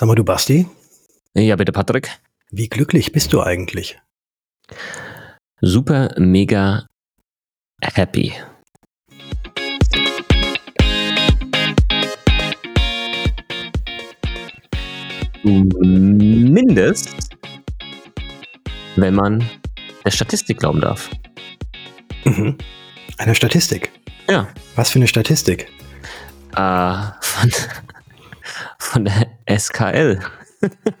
Sag mal, du Basti, Ja, bitte, Patrick. wie glücklich bist du eigentlich? Super, mega happy. Zumindest, wenn man der Statistik glauben darf. Mhm. Eine Statistik. Ja. Was für eine Statistik? Äh, von, von der SKL.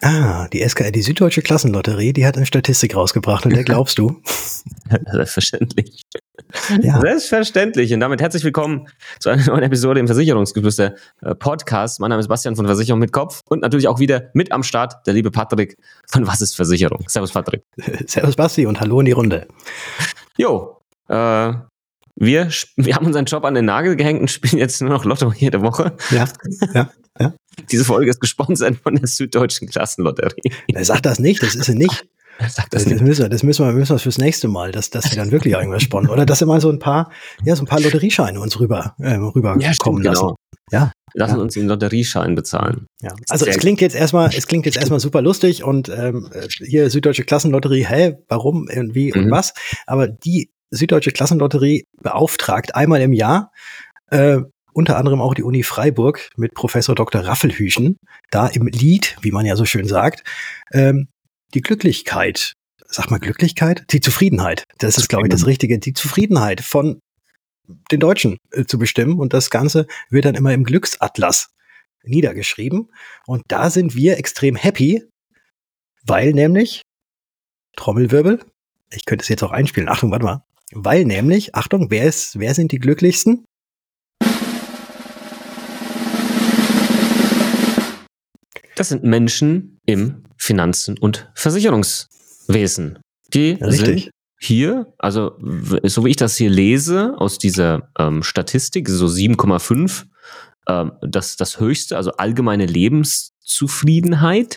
Ah, die SKR, die Süddeutsche Klassenlotterie, die hat eine Statistik rausgebracht und der glaubst du? Selbstverständlich. Ja. Selbstverständlich. Und damit herzlich willkommen zu einer neuen Episode im Versicherungsgeflüster äh, Podcast. Mein Name ist Bastian von Versicherung mit Kopf und natürlich auch wieder mit am Start der liebe Patrick von Was ist Versicherung? Servus Patrick. Servus Basti und hallo in die Runde. Jo, äh, wir, wir haben unseren Job an den Nagel gehängt und spielen jetzt nur noch Lotto jede Woche. Ja, ja, ja. Diese Folge ist gesponsert von der Süddeutschen Klassenlotterie. Na, Sag das nicht, das ist sie nicht. Sagt Das, das das, müssen wir, das müssen wir, müssen wir fürs nächste Mal, dass, dass sie dann wirklich irgendwas sponsern. Oder dass sie mal so ein paar, ja, so ein paar Lotteriescheine uns rüber, äh, rüberkommen Ja, stimmt, lassen. genau. Ja, Lassen Ja. uns den Lotterieschein bezahlen. Ja, also es klingt jetzt erstmal, es klingt jetzt erstmal super lustig und ähm, hier Süddeutsche Klassenlotterie, hä, warum und wie und Mhm. was? Aber die Süddeutsche Klassenlotterie beauftragt einmal im Jahr äh, unter anderem auch die Uni Freiburg mit Professor Dr. Raffelhüschen, da im Lied, wie man ja so schön sagt, ähm, die Glücklichkeit, sag mal Glücklichkeit, die Zufriedenheit, das ist glaube ich das Richtige, die Zufriedenheit von den Deutschen äh, zu bestimmen und das Ganze wird dann immer im Glücksatlas niedergeschrieben. Und da sind wir extrem happy, weil nämlich, Trommelwirbel, ich könnte es jetzt auch einspielen, Achtung, warte mal, weil nämlich, Achtung, wer ist, wer sind die glücklichsten? Das sind Menschen im Finanzen- und Versicherungswesen. Die Richtig. sind hier, also so wie ich das hier lese aus dieser ähm, Statistik, so 7,5, ähm, das, das höchste, also allgemeine Lebenszufriedenheit.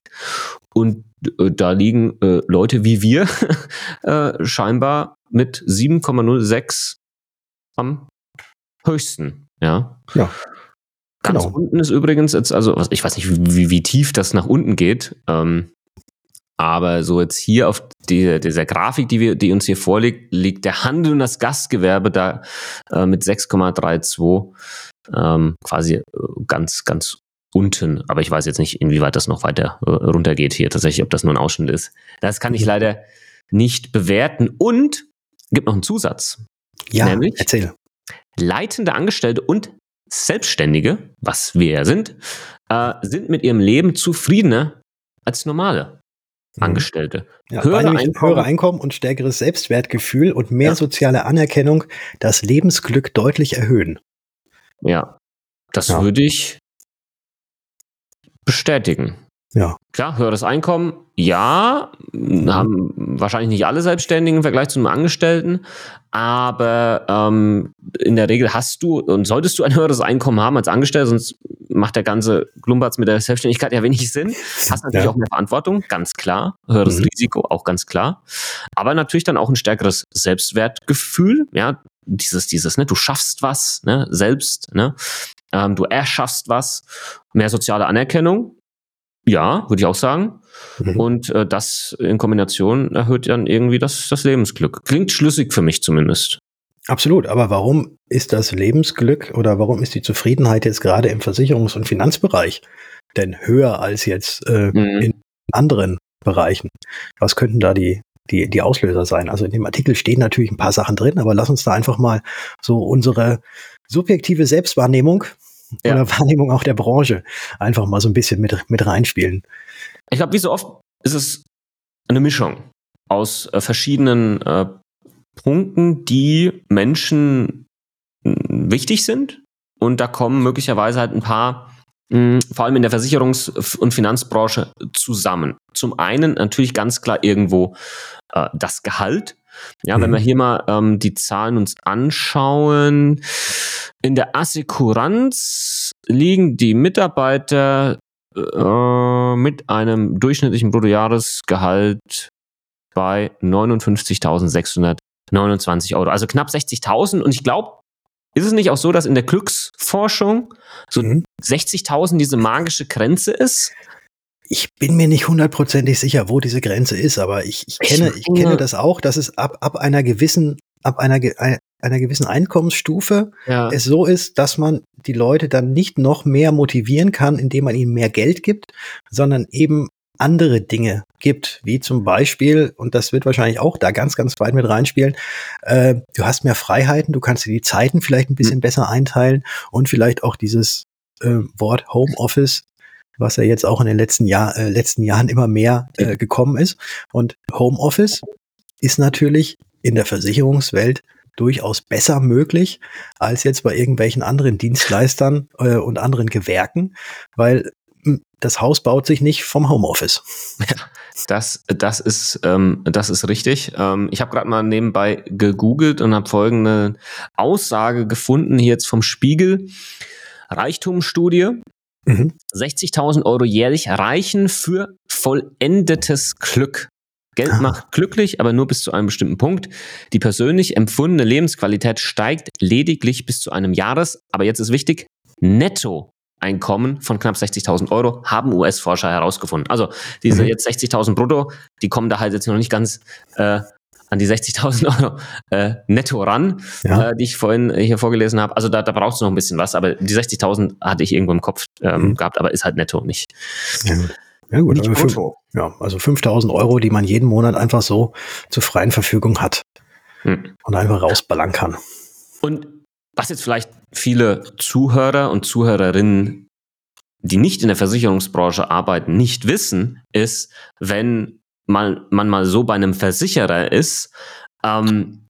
Und äh, da liegen äh, Leute wie wir äh, scheinbar mit 7,06 am höchsten. Ja. Ja. Ganz Genau. unten ist übrigens jetzt, also ich weiß nicht, wie, wie tief das nach unten geht, ähm, aber so jetzt hier auf die, dieser Grafik, die, wir, die uns hier vorliegt, liegt der Handel und das Gastgewerbe da äh, mit 6,32 ähm, quasi äh, ganz, ganz unten. Aber ich weiß jetzt nicht, inwieweit das noch weiter äh, runtergeht hier tatsächlich, ob das nur ein Ausschnitt ist. Das kann ich Mhm. leider nicht bewerten. Und gibt noch einen Zusatz. Ja, Nämlich? erzähl. Leitende Angestellte und Selbstständige, was wir ja sind, äh, sind mit ihrem Leben zufriedener als normale Angestellte. Ja, höhere Einkommen- höhere Einkommen und stärkeres Selbstwertgefühl und mehr Ja. soziale Anerkennung das Lebensglück deutlich erhöhen. Ja, das Ja. würde ich bestätigen. Ja. Klar, höheres Einkommen, ja, haben wahrscheinlich nicht alle Selbstständigen im Vergleich zu einem Angestellten, aber ähm, in der Regel hast du und solltest du ein höheres Einkommen haben als Angestellter, sonst macht der ganze Klumbatz mit der Selbstständigkeit ja wenig Sinn. Hast natürlich Ja. auch mehr Verantwortung, ganz klar, höheres Mhm. Risiko, auch ganz klar, aber natürlich dann auch ein stärkeres Selbstwertgefühl, ja, dieses, dieses, ne, du schaffst was, ne, selbst, ne, ähm, du erschaffst was, mehr soziale Anerkennung, ja, würde ich auch sagen. Mhm. Und äh, das in Kombination erhöht dann irgendwie das, das Lebensglück. Klingt schlüssig für mich zumindest. Absolut, aber warum ist das Lebensglück oder warum ist die Zufriedenheit jetzt gerade im Versicherungs- und Finanzbereich denn höher als jetzt äh, Mhm. in anderen Bereichen? Was könnten da die, die, die Auslöser sein? Also in dem Artikel stehen natürlich ein paar Sachen drin, aber lass uns da einfach mal so unsere subjektive Selbstwahrnehmung Ja. oder Wahrnehmung auch der Branche einfach mal so ein bisschen mit, mit reinspielen. Ich glaube, wie so oft ist es eine Mischung aus äh, verschiedenen äh, Punkten, die Menschen mh, wichtig sind. Und da kommen möglicherweise halt ein paar, mh, vor allem in der Versicherungs- und Finanzbranche, zusammen. Zum einen natürlich ganz klar irgendwo äh, das Gehalt. Ja, wenn Mhm. wir hier mal ähm, die Zahlen uns anschauen. In der Assekuranz liegen die Mitarbeiter äh, mit einem durchschnittlichen Bruttojahresgehalt bei 59.629 Euro. Also knapp 60.000. Und ich glaube, ist es nicht auch so, dass in der Glücksforschung so Mhm. 60.000 diese magische Grenze ist? Ich bin mir nicht hundertprozentig sicher, wo diese Grenze ist, aber ich, ich kenne, ich kenne das auch, dass es ab, ab einer gewissen, ab einer, einer gewissen Einkommensstufe ja. es so ist, dass man die Leute dann nicht noch mehr motivieren kann, indem man ihnen mehr Geld gibt, sondern eben andere Dinge gibt, wie zum Beispiel, und das wird wahrscheinlich auch da ganz, ganz weit mit reinspielen, äh, du hast mehr Freiheiten, du kannst dir die Zeiten vielleicht ein bisschen mhm. besser einteilen und vielleicht auch dieses äh, Wort Homeoffice was ja jetzt auch in den letzten, Jahr, äh, letzten Jahren immer mehr äh, gekommen ist. Und Homeoffice ist natürlich in der Versicherungswelt durchaus besser möglich als jetzt bei irgendwelchen anderen Dienstleistern äh, und anderen Gewerken, weil hm, das Haus baut sich nicht vom Homeoffice. Das, das ist, ähm, das ist richtig. Ähm, ich habe gerade mal nebenbei gegoogelt und habe folgende Aussage gefunden hier jetzt vom Spiegel. Reichtumstudie. Mhm. 60.000 Euro jährlich reichen für vollendetes Glück. Geld ah. macht glücklich, aber nur bis zu einem bestimmten Punkt. Die persönlich empfundene Lebensqualität steigt lediglich bis zu einem Jahres, aber jetzt ist wichtig, Nettoeinkommen von knapp 60.000 Euro haben US-Forscher herausgefunden. Also diese mhm. jetzt 60.000 brutto, die kommen da halt jetzt noch nicht ganz äh, an die 60.000 Euro äh, netto ran, ja. äh, die ich vorhin hier vorgelesen habe. Also da, da brauchst du noch ein bisschen was, aber die 60.000 hatte ich irgendwo im Kopf ähm, mhm. gehabt, aber ist halt netto nicht. Ja. Ja gut, Nicht fünf, ja, also 5000 Euro, die man jeden Monat einfach so zur freien Verfügung hat hm. und einfach rausballern kann. Und was jetzt vielleicht viele Zuhörer und Zuhörerinnen, die nicht in der Versicherungsbranche arbeiten, nicht wissen, ist, wenn man, man mal so bei einem Versicherer ist, ähm,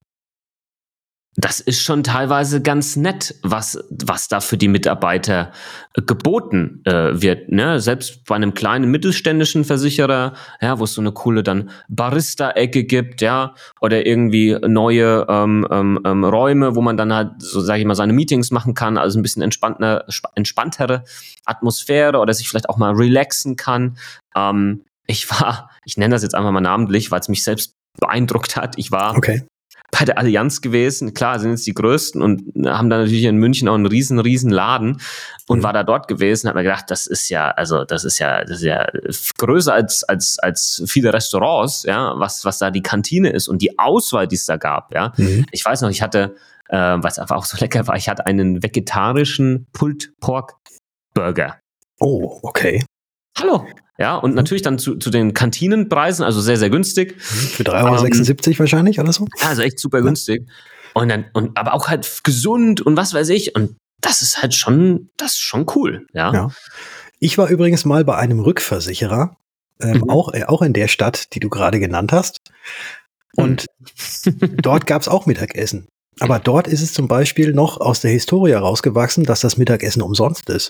das ist schon teilweise ganz nett, was, was da für die Mitarbeiter äh, geboten äh, wird. Ne? Selbst bei einem kleinen mittelständischen Versicherer, ja, wo es so eine coole dann Barista-Ecke gibt, ja, oder irgendwie neue ähm, ähm, ähm Räume, wo man dann halt, so sage ich mal, seine Meetings machen kann, also ein bisschen entspannter, entspanntere Atmosphäre oder sich vielleicht auch mal relaxen kann. Ähm, ich war, ich nenne das jetzt einfach mal namentlich, weil es mich selbst beeindruckt hat. Ich war okay bei der Allianz gewesen. Klar, sind jetzt die größten und haben da natürlich in München auch einen riesen, riesen Laden und mhm. war da dort gewesen, hat mir gedacht, das ist ja, also das ist ja, das ist ja größer als, als, als viele Restaurants, ja, was, was da die Kantine ist und die Auswahl, die es da gab, ja. Mhm. Ich weiß noch, ich hatte, äh, was einfach auch so lecker war, ich hatte einen vegetarischen Pulled Pork Burger. Oh, okay. Hallo. Ja, und mhm. natürlich dann zu, zu den Kantinenpreisen, also sehr, sehr günstig. Für 3,76 Euro ähm, wahrscheinlich oder so? Also echt super ja. günstig. Und dann, und aber auch halt gesund und was weiß ich. Und das ist halt schon, das ist schon cool, ja. ja. Ich war übrigens mal bei einem Rückversicherer, ähm, mhm. auch, äh, auch in der Stadt, die du gerade genannt hast. Und mhm. dort gab es auch Mittagessen. Aber dort ist es zum Beispiel noch aus der Historie rausgewachsen, dass das Mittagessen umsonst ist.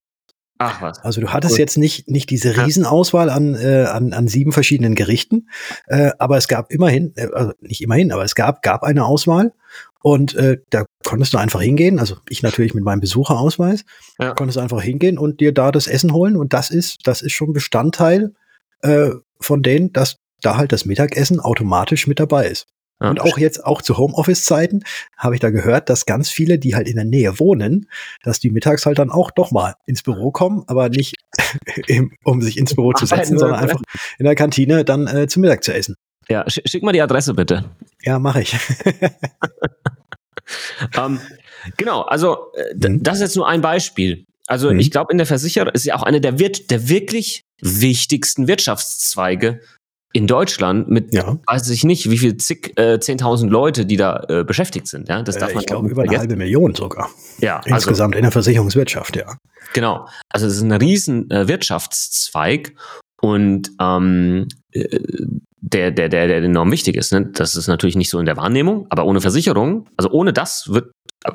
Ach was. Also du hattest Gut. jetzt nicht, nicht diese Riesenauswahl an, äh, an, an sieben verschiedenen Gerichten, äh, aber es gab immerhin, äh, also nicht immerhin, aber es gab, gab eine Auswahl und äh, da konntest du einfach hingehen, also ich natürlich mit meinem Besucherausweis, ja. konntest du einfach hingehen und dir da das Essen holen und das ist, das ist schon Bestandteil äh, von denen, dass da halt das Mittagessen automatisch mit dabei ist. Ja, und auch jetzt, auch zu Homeoffice-Zeiten, habe ich da gehört, dass ganz viele, die halt in der Nähe wohnen, dass die mittags halt dann auch doch mal ins Büro kommen, aber nicht um sich ins Büro zu setzen, sondern einfach in der Kantine dann äh, zum Mittag zu essen. Ja, schick mal die Adresse bitte. Ja, mache ich. um, ähm, genau, also äh, mhm. das ist jetzt nur ein Beispiel. Also mhm. ich glaube, in der Versicherung ist ja auch eine der, der wirklich wichtigsten Wirtschaftszweige in Deutschland mit, ja. weiß ich nicht, wie viel zig, äh, 10.000 Leute, die da äh, beschäftigt sind. Ja, das darf äh, man ich glaube über vergessen. eine halbe Million sogar. Ja, also insgesamt also, in der Versicherungswirtschaft, ja. Genau. Also es ist ein riesen äh, Wirtschaftszweig und ähm, äh, der, der, der, der enorm wichtig ist. Ne? Das ist natürlich nicht so in der Wahrnehmung, aber ohne Versicherung, also ohne das wird äh,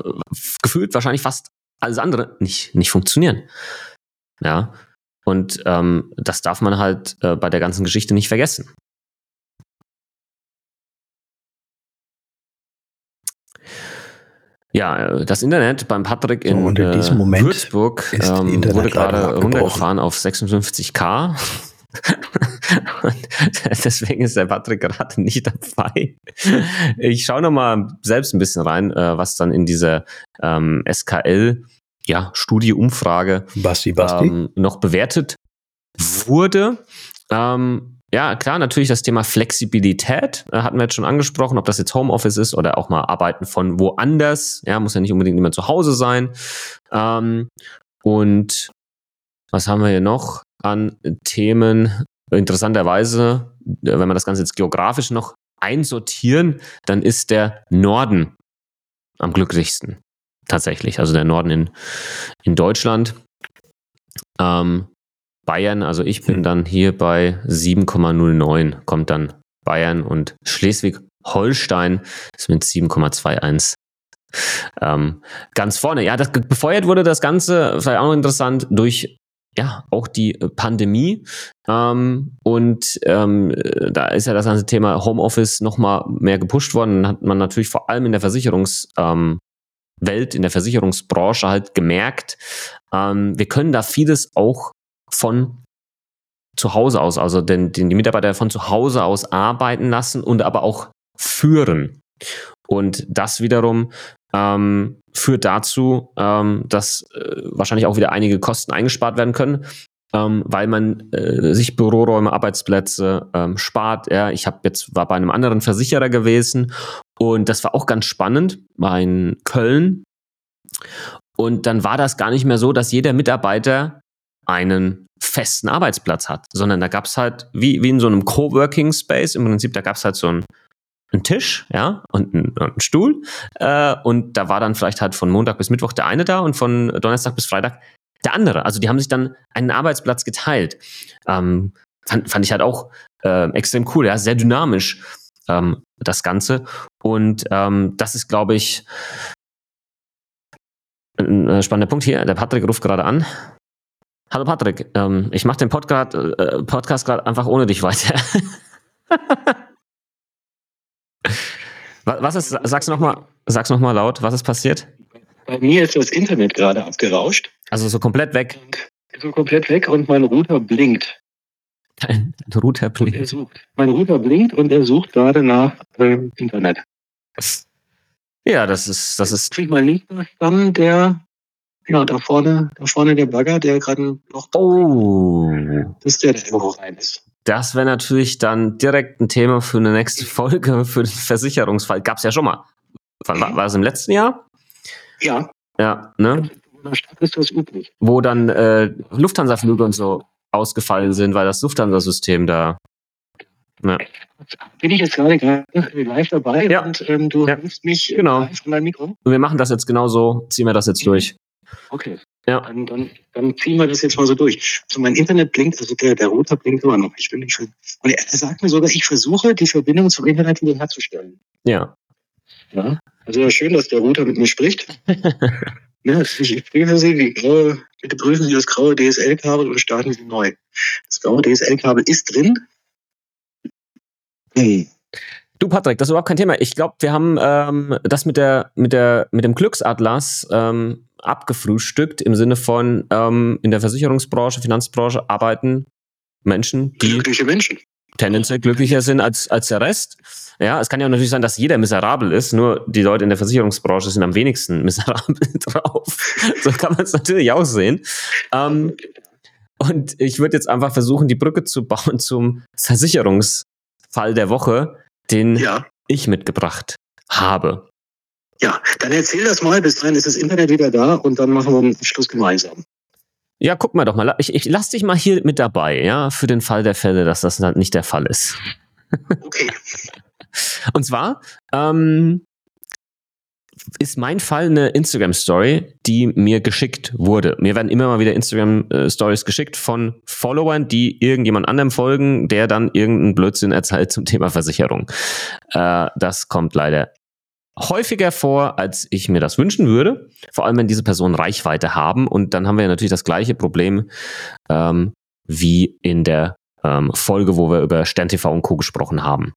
gefühlt wahrscheinlich fast alles andere nicht, nicht funktionieren. Ja, und ähm, das darf man halt äh, bei der ganzen Geschichte nicht vergessen. Ja, äh, das Internet beim Patrick in, so, in äh, Würzburg ähm, wurde gerade runtergefahren auf 56k. deswegen ist der Patrick gerade nicht dabei. Ich schaue nochmal selbst ein bisschen rein, äh, was dann in dieser ähm, SKL ja, Studie, Umfrage Basti, Basti. Ähm, noch bewertet wurde. Ähm, ja, klar, natürlich das Thema Flexibilität äh, hatten wir jetzt schon angesprochen, ob das jetzt Homeoffice ist oder auch mal Arbeiten von woanders. Ja, muss ja nicht unbedingt immer zu Hause sein. Ähm, und was haben wir hier noch an Themen? Interessanterweise, äh, wenn wir das Ganze jetzt geografisch noch einsortieren, dann ist der Norden am glücklichsten. Tatsächlich. Also der Norden in, in Deutschland. Ähm, Bayern, also ich bin dann hier bei 7,09, kommt dann Bayern und Schleswig-Holstein ist mit 7,21 ähm, ganz vorne. Ja, das, befeuert wurde das Ganze, vielleicht auch noch interessant, durch ja, auch die Pandemie. Ähm, und ähm, da ist ja das ganze Thema Homeoffice nochmal mehr gepusht worden. Dann hat man natürlich vor allem in der Versicherungswelt, ähm, in der Versicherungsbranche halt gemerkt, ähm, wir können da vieles auch von zu Hause aus, also den, den, die Mitarbeiter von zu Hause aus arbeiten lassen und aber auch führen. Und das wiederum ähm, führt dazu, ähm, dass äh, wahrscheinlich auch wieder einige Kosten eingespart werden können, ähm, weil man äh, sich Büroräume, Arbeitsplätze ähm, spart. Ja, ich habe jetzt war bei einem anderen Versicherer gewesen und das war auch ganz spannend in Köln. Und dann war das gar nicht mehr so, dass jeder Mitarbeiter einen festen Arbeitsplatz hat, sondern da gab es halt, wie, wie in so einem Coworking Space, im Prinzip, da gab es halt so ein ein Tisch, ja, und ein, und ein Stuhl. Äh, und da war dann vielleicht halt von Montag bis Mittwoch der eine da und von Donnerstag bis Freitag der andere. Also die haben sich dann einen Arbeitsplatz geteilt. Ähm, fand, fand ich halt auch äh, extrem cool, ja, sehr dynamisch ähm, das Ganze. Und ähm, das ist, glaube ich, ein äh, spannender Punkt hier. Der Patrick ruft gerade an. Hallo Patrick, ähm, ich mache den Podcast, äh, Podcast gerade einfach ohne dich weiter. was ist, sag's nochmal, sag's noch mal laut, was ist passiert? Bei mir ist das Internet gerade abgerauscht. Also so komplett weg. So komplett weg und mein Router blinkt. Dein Router blinkt. Mein Router blinkt und er sucht gerade nach äh, Internet. Ja, das ist, das ist. Krieg mal nicht verstanden, der ja, da vorne, da vorne der Bagger, der gerade ein Loch. Oh. Das ist der, der irgendwo rein ist. Das wäre natürlich dann direkt ein Thema für eine nächste Folge, für den Versicherungsfall. Gab's ja schon mal. War, war das im letzten Jahr? Ja. Ja, ne? In der Stadt ist das üblich. Wo dann äh, Lufthansa-Flüge und so ausgefallen sind, weil das Lufthansa-System da. Ja. Bin ich jetzt gerade live dabei ja. und ähm, du ja. hörst mich genau. live von deinem Mikro? Und wir machen das jetzt genauso, ziehen wir das jetzt durch. Okay. Ja. Dann, dann, dann ziehen wir das jetzt mal so durch. Also mein Internet blinkt, also der, der Router blinkt immer noch. Ich bin nicht Und er sagt mir sogar, ich versuche, die Verbindung zum Internet wieder herzustellen. Ja. Ja. Also schön, dass der Router mit mir spricht. ja, ich prüfe Sie, die graue, bitte prüfen Sie das graue DSL-Kabel und starten Sie neu. Das graue DSL-Kabel ist drin. Hey. Du, Patrick, das ist überhaupt kein Thema. Ich glaube, wir haben ähm, das mit der, mit der, mit dem Glücksatlas ähm, abgefrühstückt im Sinne von ähm, in der Versicherungsbranche, Finanzbranche arbeiten Menschen, die glückliche Menschen tendenziell glücklicher sind als, als der Rest. Ja, es kann ja natürlich sein, dass jeder miserabel ist, nur die Leute in der Versicherungsbranche sind am wenigsten miserabel drauf. so kann man es natürlich auch sehen. Ähm, und ich würde jetzt einfach versuchen, die Brücke zu bauen zum Versicherungsfall der Woche, den ja. ich mitgebracht habe. Ja, dann erzähl das mal. Bis dahin ist das Internet wieder da und dann machen wir den Schluss gemeinsam. Ja, guck mal doch mal. Ich, ich lass dich mal hier mit dabei, ja, für den Fall der Fälle, dass das nicht der Fall ist. Okay. Und zwar ähm, ist mein Fall eine Instagram-Story, die mir geschickt wurde. Mir werden immer mal wieder Instagram-Stories geschickt von Followern, die irgendjemand anderem folgen, der dann irgendeinen Blödsinn erzählt zum Thema Versicherung. Äh, das kommt leider häufiger vor, als ich mir das wünschen würde. Vor allem, wenn diese Personen Reichweite haben. Und dann haben wir natürlich das gleiche Problem ähm, wie in der ähm, Folge, wo wir über SternTV und Co. gesprochen haben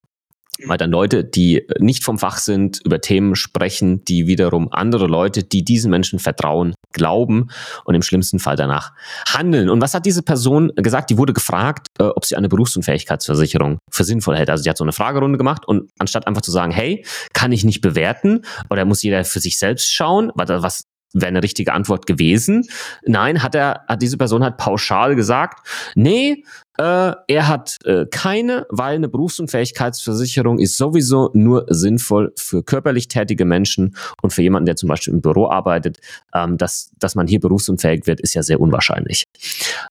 weil dann Leute, die nicht vom Fach sind, über Themen sprechen, die wiederum andere Leute, die diesen Menschen vertrauen, glauben und im schlimmsten Fall danach handeln. Und was hat diese Person gesagt? Die wurde gefragt, äh, ob sie eine Berufsunfähigkeitsversicherung für sinnvoll hält. Also sie hat so eine Fragerunde gemacht und anstatt einfach zu sagen, hey, kann ich nicht bewerten oder muss jeder für sich selbst schauen, was wäre eine richtige Antwort gewesen. Nein, hat er, hat diese Person hat pauschal gesagt, nee, äh, er hat äh, keine, weil eine Berufsunfähigkeitsversicherung ist sowieso nur sinnvoll für körperlich tätige Menschen und für jemanden, der zum Beispiel im Büro arbeitet, ähm, dass, dass man hier berufsunfähig wird, ist ja sehr unwahrscheinlich.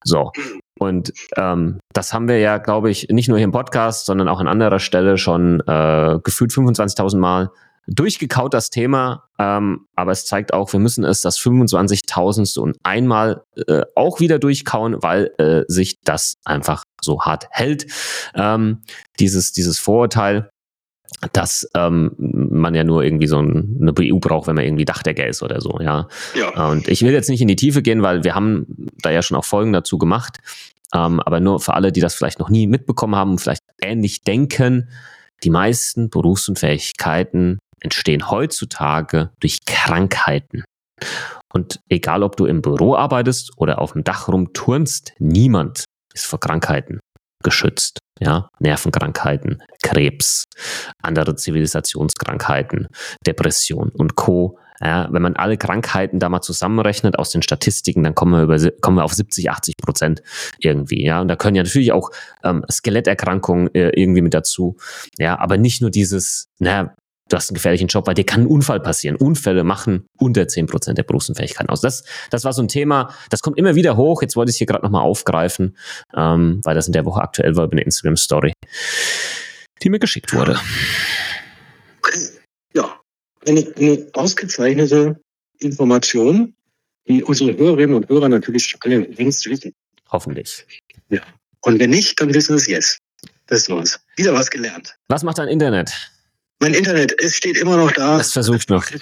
So. Und ähm, das haben wir ja, glaube ich, nicht nur hier im Podcast, sondern auch an anderer Stelle schon äh, gefühlt 25.000 Mal durchgekaut das Thema, ähm, aber es zeigt auch, wir müssen es das 25.000. und einmal äh, auch wieder durchkauen, weil äh, sich das einfach so hart hält. Ähm, dieses, dieses Vorurteil, dass ähm, man ja nur irgendwie so ein, eine BU braucht, wenn man irgendwie Dachdecker ist oder so, ja. ja. Und ich will jetzt nicht in die Tiefe gehen, weil wir haben da ja schon auch Folgen dazu gemacht. Ähm, aber nur für alle, die das vielleicht noch nie mitbekommen haben und vielleicht ähnlich denken, die meisten Berufsunfähigkeiten entstehen heutzutage durch Krankheiten. Und egal, ob du im Büro arbeitest oder auf dem Dach rumturnst, niemand ist vor Krankheiten geschützt. Ja, Nervenkrankheiten, Krebs, andere Zivilisationskrankheiten, Depression und Co. Ja, wenn man alle Krankheiten da mal zusammenrechnet aus den Statistiken, dann kommen wir, über, kommen wir auf 70, 80 Prozent irgendwie. Ja, und da können ja natürlich auch ähm, Skeletterkrankungen äh, irgendwie mit dazu. Ja, aber nicht nur dieses, naja, du hast einen gefährlichen Job, weil dir kann ein Unfall passieren. Unfälle machen unter zehn Prozent der Berufsunfähigkeit aus. Das, das war so ein Thema, das kommt immer wieder hoch. Jetzt wollte ich es hier gerade nochmal aufgreifen, ähm, weil das in der Woche aktuell war über eine Instagram-Story, die mir geschickt wurde. Ja, eine, eine ausgezeichnete Information, die unsere Hörerinnen und Hörer natürlich alle längst wissen. Hoffentlich. Ja. Und wenn nicht, dann wissen wir es jetzt. Das ist was. Wieder was gelernt. Was macht dein Internet? Mein Internet, es steht immer noch da. Es versucht noch. Es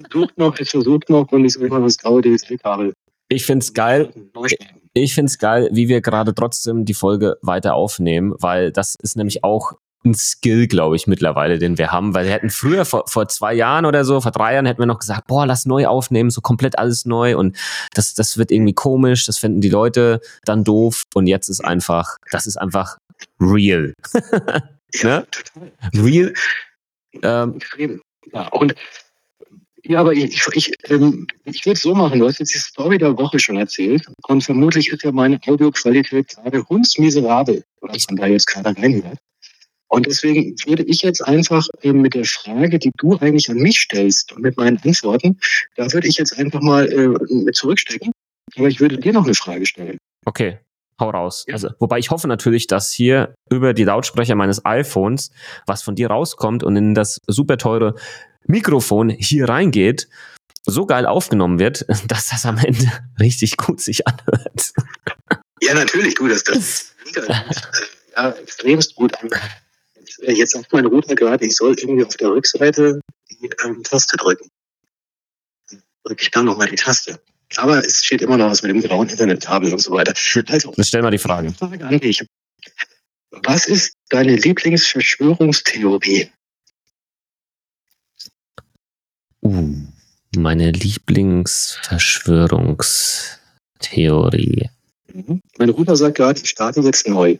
versucht noch, es versucht noch und ich soll immer das graue DSL-Kabel. Ich find's geil. Ich find's geil, wie wir gerade trotzdem die Folge weiter aufnehmen, weil das ist nämlich auch ein Skill, glaube ich, mittlerweile, den wir haben, weil wir hätten früher vor, vor zwei Jahren oder so, vor drei Jahren hätten wir noch gesagt, boah, lass neu aufnehmen, so komplett alles neu und das, das wird irgendwie komisch, das finden die Leute dann doof und jetzt ist einfach, das ist einfach real. ja, ne? Real, ähm, Extrem. Ja, und ja, aber ich, ich, ähm, ich würde es so machen, du hast jetzt die Story der Woche schon erzählt und vermutlich ist ja meine Audioqualität gerade hundsmiserabel, was man da jetzt gerade reinhört. Und deswegen würde ich jetzt einfach ähm, mit der Frage, die du eigentlich an mich stellst und mit meinen Antworten, da würde ich jetzt einfach mal äh, zurückstecken. Aber ich würde dir noch eine Frage stellen. Okay. Hau raus. Ja. Also, wobei ich hoffe natürlich, dass hier über die Lautsprecher meines iPhones was von dir rauskommt und in das super teure Mikrofon hier reingeht, so geil aufgenommen wird, dass das am Ende richtig gut sich anhört. Ja, natürlich, du, das, das ja, extremst gut an. Jetzt sagt mein Router gerade, ich soll irgendwie auf der Rückseite die ähm, Taste drücken. Drücke ich da nochmal die Taste. Aber es steht immer noch was mit dem grauen Internetkabel und so weiter. Also, Dann stell mal die Frage. Frage an dich. Was ist deine Lieblingsverschwörungstheorie? Uh, meine Lieblingsverschwörungstheorie. Mhm. Mein Bruder sagt gerade, ich starte jetzt neu.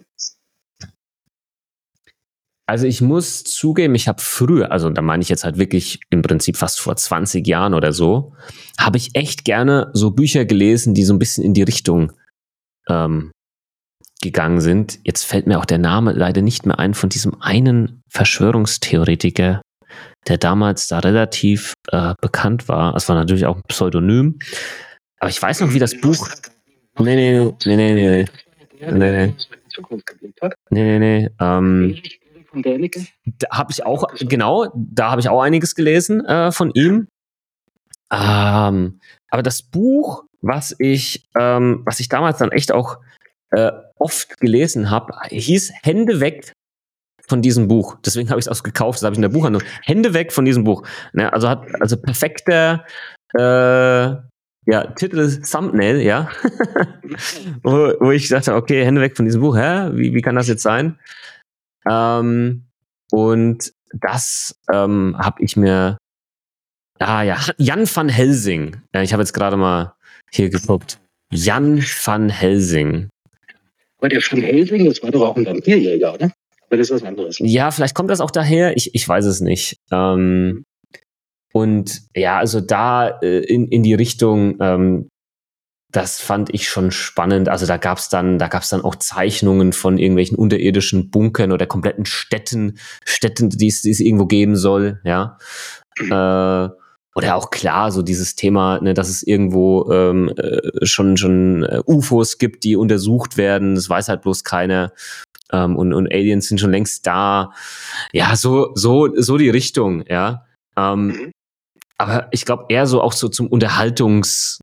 Also ich muss zugeben, ich habe früher, also da meine ich jetzt halt wirklich im Prinzip fast vor 20 Jahren oder so, habe ich echt gerne so Bücher gelesen, die so ein bisschen in die Richtung ähm, gegangen sind. Jetzt fällt mir auch der Name leider nicht mehr ein von diesem einen Verschwörungstheoretiker, der damals da relativ äh, bekannt war. Es war natürlich auch ein Pseudonym. Aber ich weiß noch, wie das Buch. Nee, nee, nee, nee, nee, nee. Nee, nee. Nee, nee, nee. Ähm, von Däniken? Da habe ich auch, genau, da habe ich auch einiges gelesen äh, von ihm. Ähm, aber das Buch, was ich, ähm, was ich damals dann echt auch äh, oft gelesen habe, hieß Hände weg von diesem Buch. Deswegen habe ich es auch gekauft, das habe ich in der Buchhandlung. Hände weg von diesem Buch. Ne, also hat also perfekter äh, ja, Titel Thumbnail, ja. wo, wo ich dachte, okay, Hände weg von diesem Buch, hä? Wie, wie kann das jetzt sein? Ähm, und das ähm, habe ich mir, ah ja, Jan van Helsing. Ja, ich habe jetzt gerade mal hier geguckt. Jan van Helsing. Aber der van Helsing, das war doch auch ein Vampirjäger, oder? Aber das ist was anderes. Ja, vielleicht kommt das auch daher. Ich, ich weiß es nicht. Ähm, und ja, also da äh, in, in die Richtung, ähm, das fand ich schon spannend. Also da gab's dann, da gab's dann auch Zeichnungen von irgendwelchen unterirdischen Bunkern oder kompletten Städten, Städten, die es, irgendwo geben soll, ja. Äh, oder auch klar, so dieses Thema, ne, dass es irgendwo ähm, äh, schon schon äh, UFOs gibt, die untersucht werden, das weiß halt bloß keiner. Ähm, und, und Aliens sind schon längst da. Ja, so, so, so die Richtung, ja. Ähm, mhm. aber ich glaube eher so auch so zum Unterhaltungs,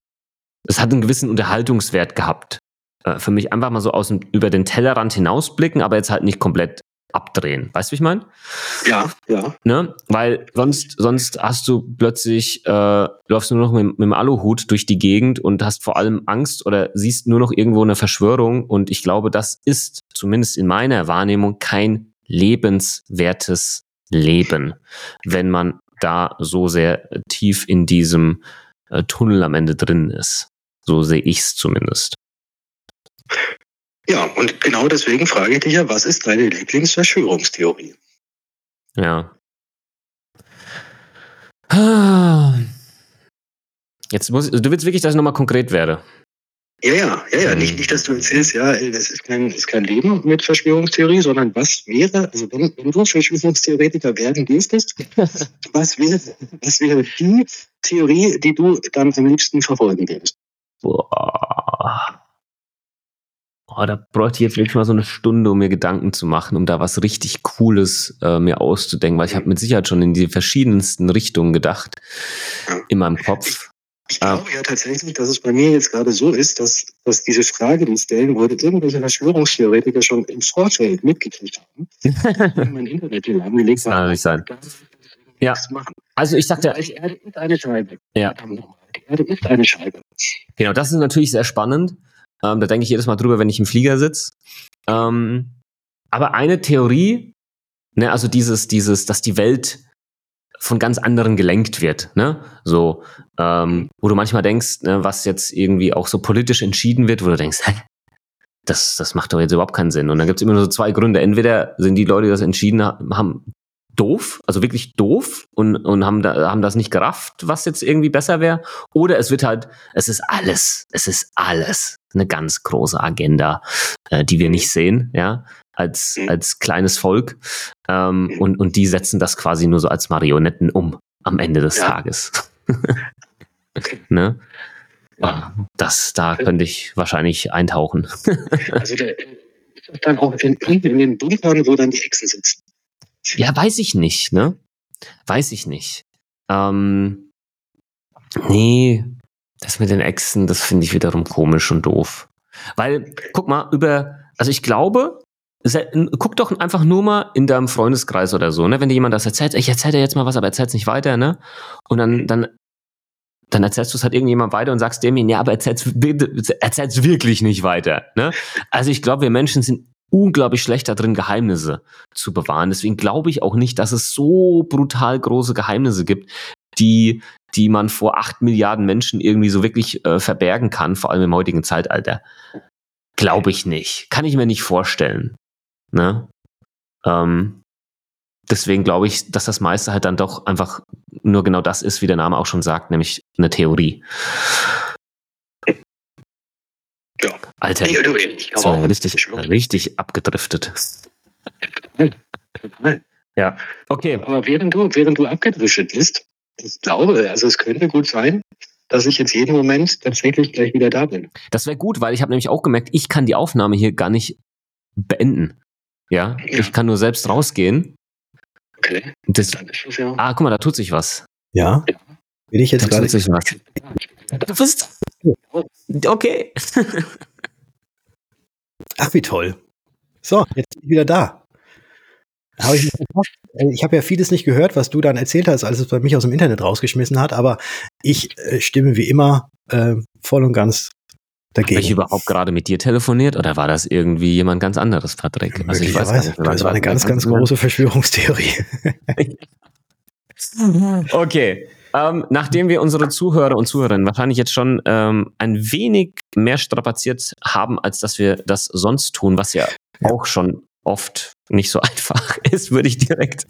es hat einen gewissen Unterhaltungswert gehabt. Äh, für mich einfach mal so aus dem, über den Tellerrand hinausblicken, aber jetzt halt nicht komplett abdrehen. Weißt du, wie ich meine? Ja, ja. Ne? Weil sonst, sonst hast du plötzlich, äh, läufst nur noch mit, mit dem Aluhut durch die Gegend und hast vor allem Angst oder siehst nur noch irgendwo eine Verschwörung. Und ich glaube, das ist zumindest in meiner Wahrnehmung kein lebenswertes Leben, wenn man da so sehr tief in diesem äh, Tunnel am Ende drin ist. So sehe ich es zumindest. Ja, und genau deswegen frage ich dich ja, was ist deine Lieblingsverschwörungstheorie? Ja. Jetzt muss du willst wirklich, dass ich nochmal konkret werde. Ja, ja, ja, ja. Nicht, nicht, dass du erzählst, ja, das ist kein, ist kein Leben mit Verschwörungstheorie, sondern was wäre, also wenn, wenn du Verschwörungstheoretiker werden dürftest, was wäre, was wäre die Theorie, die du dann am liebsten verfolgen würdest? Boah. Oh, da bräuchte ich jetzt wirklich mal so eine Stunde, um mir Gedanken zu machen, um da was richtig Cooles äh, mir auszudenken, weil ich habe mit Sicherheit schon in die verschiedensten Richtungen gedacht in meinem Kopf. Ich glaube ja tatsächlich, dass es bei mir jetzt gerade so ist, dass, dass diese Frage, die stellen wurde, irgendwelche Verschwörungstheoretiker schon im Vorfeld mitgekriegt haben. mein Internet hier angelegt Das kann nicht sein. Ja. Also ich sagte, die Erde ist eine Scheibe. Ja. Die Erde ist eine Scheibe. Genau, das ist natürlich sehr spannend. Ähm, da denke ich jedes Mal drüber, wenn ich im Flieger sitze. Ähm, aber eine Theorie, ne, also dieses, dieses, dass die Welt von ganz anderen gelenkt wird, ne? So, ähm, wo du manchmal denkst, ne, was jetzt irgendwie auch so politisch entschieden wird, wo du denkst, hä, das, das macht doch jetzt überhaupt keinen Sinn. Und dann gibt es immer nur so zwei Gründe. Entweder sind die Leute, die das entschieden haben, doof, also wirklich doof und, und haben, da, haben das nicht gerafft, was jetzt irgendwie besser wäre. Oder es wird halt, es ist alles, es ist alles eine ganz große Agenda, äh, die wir nicht sehen, ja, als, mhm. als kleines Volk. Ähm, mhm. und, und die setzen das quasi nur so als Marionetten um am Ende des ja. Tages. ne? Ja. Das, da könnte ich wahrscheinlich eintauchen. also der, dann auch in, in den Bunkern, wo dann die Echsen sitzen. Ja, weiß ich nicht, ne? Weiß ich nicht. Ähm, nee, das mit den Echsen, das finde ich wiederum komisch und doof. Weil, guck mal, über, also ich glaube, guck doch einfach nur mal in deinem Freundeskreis oder so, ne? Wenn dir jemand das erzählt, ich erzähl dir jetzt mal was, aber erzähl's nicht weiter, ne? Und dann, dann, dann erzählst du es halt irgendjemand weiter und sagst dem, ja, aber erzähl's, erzähl's wirklich nicht weiter, ne? Also ich glaube, wir Menschen sind unglaublich schlecht darin, Geheimnisse zu bewahren. Deswegen glaube ich auch nicht, dass es so brutal große Geheimnisse gibt, die, die man vor acht Milliarden Menschen irgendwie so wirklich äh, verbergen kann, vor allem im heutigen Zeitalter. Glaube ich nicht. Kann ich mir nicht vorstellen. Ne? Ähm, deswegen glaube ich, dass das meiste halt dann doch einfach nur genau das ist, wie der Name auch schon sagt, nämlich eine Theorie. Ja. Alter, ich, ich war richtig, richtig abgedriftet. Ja. Okay. Aber während du, während du abgedriftet bist, ich glaube, also es könnte gut sein, dass ich jetzt jeden Moment tatsächlich gleich wieder da bin. Das wäre gut, weil ich habe nämlich auch gemerkt, ich kann die Aufnahme hier gar nicht beenden. Ja, ja. ich kann nur selbst rausgehen. Okay. Das, ja. Ah, guck mal, da tut sich was. Ja. Bin ich jetzt da gerade? Tut sich was. Du bist. Okay. Ach, wie toll. So, jetzt bin ich wieder da. Hab ich äh, ich habe ja vieles nicht gehört, was du dann erzählt hast, als es bei mich aus dem Internet rausgeschmissen hat, aber ich äh, stimme wie immer äh, voll und ganz dagegen. Habe ich überhaupt gerade mit dir telefoniert oder war das irgendwie jemand ganz anderes, Patrick? Also ich weiß nicht. Das war eine ganz, ganz große Verschwörungstheorie. okay. Ähm, nachdem wir unsere Zuhörer und Zuhörerinnen wahrscheinlich jetzt schon ähm, ein wenig mehr strapaziert haben, als dass wir das sonst tun, was ja, ja. auch schon oft nicht so einfach ist, würde ich direkt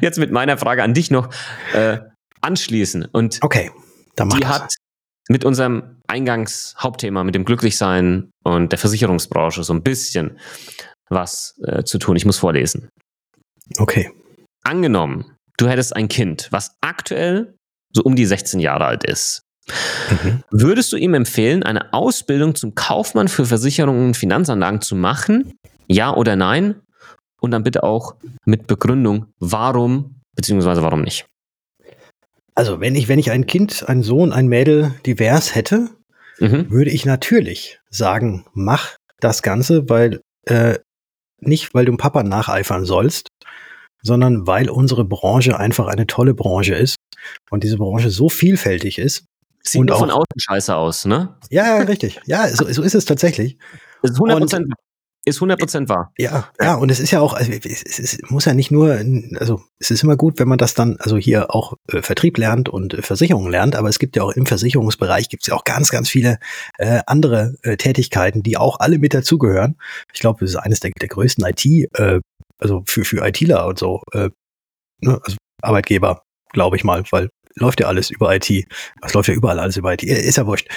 jetzt mit meiner Frage an dich noch äh, anschließen. Und okay, dann mach die das. hat mit unserem Eingangshauptthema, mit dem Glücklichsein und der Versicherungsbranche so ein bisschen was äh, zu tun. Ich muss vorlesen. Okay. Angenommen, du hättest ein Kind, was aktuell so um die 16 Jahre alt ist. Mhm. Würdest du ihm empfehlen, eine Ausbildung zum Kaufmann für Versicherungen und Finanzanlagen zu machen? Ja oder nein? Und dann bitte auch mit Begründung, warum beziehungsweise warum nicht. Also, wenn ich, wenn ich ein Kind, einen Sohn, ein Mädel divers hätte, Mhm. würde ich natürlich sagen, mach das Ganze, weil äh, nicht, weil du dem Papa nacheifern sollst, sondern weil unsere Branche einfach eine tolle Branche ist und diese Branche so vielfältig ist. Sieht Und nur von auch- außen scheiße aus, ne? Ja, ja, richtig. Ja, so, so ist es tatsächlich. Ist 100%, ist 100% wahr. Ja, ja, und es ist ja auch, also es, es, es muss ja nicht nur, also es ist immer gut, wenn man das dann, also hier auch äh, Vertrieb lernt und äh, Versicherung lernt, aber es gibt ja auch im Versicherungsbereich gibt es ja auch ganz, ganz viele äh, andere äh, Tätigkeiten, die auch alle mit dazugehören. Ich glaube, das ist eines der, der größten IT, äh, also für, für ITler und so, äh, ne, also Arbeitgeber, glaube ich mal, weil läuft ja alles über IT. Es läuft ja überall alles über IT. Ist ja wurscht.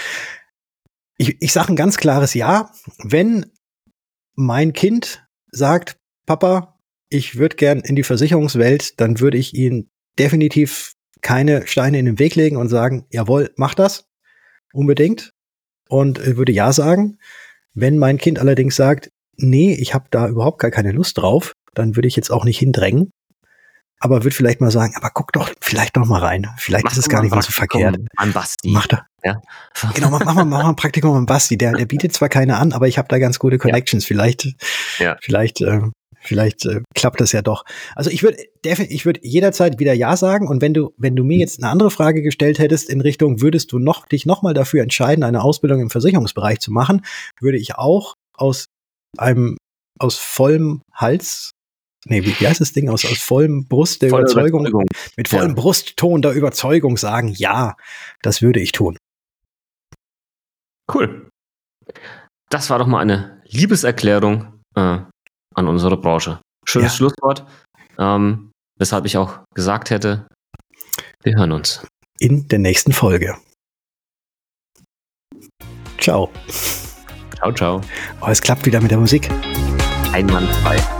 Ich, ich sage ein ganz klares Ja, wenn mein Kind sagt, Papa, ich würde gern in die Versicherungswelt, dann würde ich ihn definitiv keine Steine in den Weg legen und sagen, jawohl, mach das. Unbedingt. Und äh, würde ja sagen. Wenn mein Kind allerdings sagt, nee, ich habe da überhaupt gar keine Lust drauf, dann würde ich jetzt auch nicht hindrängen. Aber würde vielleicht mal sagen, aber guck doch vielleicht noch mal rein. Vielleicht ist es doch gar nicht mal so verkehrt. An Basti. Mach doch. Ja. Genau, mach, mach, mal, mach mal ein Praktikum am Basti. Der, der bietet zwar keine an, aber ich habe da ganz gute Connections. Vielleicht, Ja. vielleicht, äh, vielleicht äh, klappt das ja doch. Also ich würde ich würde jederzeit wieder Ja sagen. Und wenn du, wenn du mir jetzt eine andere Frage gestellt hättest in Richtung, würdest du noch dich noch mal dafür entscheiden, eine Ausbildung im Versicherungsbereich zu machen, würde ich auch aus einem aus vollem Hals Nee, wie, wie heißt das Ding? Aus, aus vollem Brust der Volle Überzeugung, Überzeugung. mit vollem Ja. Brustton der Überzeugung sagen, ja, das würde ich tun. Cool. Das war doch mal eine Liebeserklärung äh, an unsere Branche. Schönes Ja. Schlusswort. Ähm, weshalb ich auch gesagt hätte, wir hören uns. In der nächsten Folge. Ciao. Ciao, ciao. Oh, es klappt wieder mit der Musik. Einwandfrei.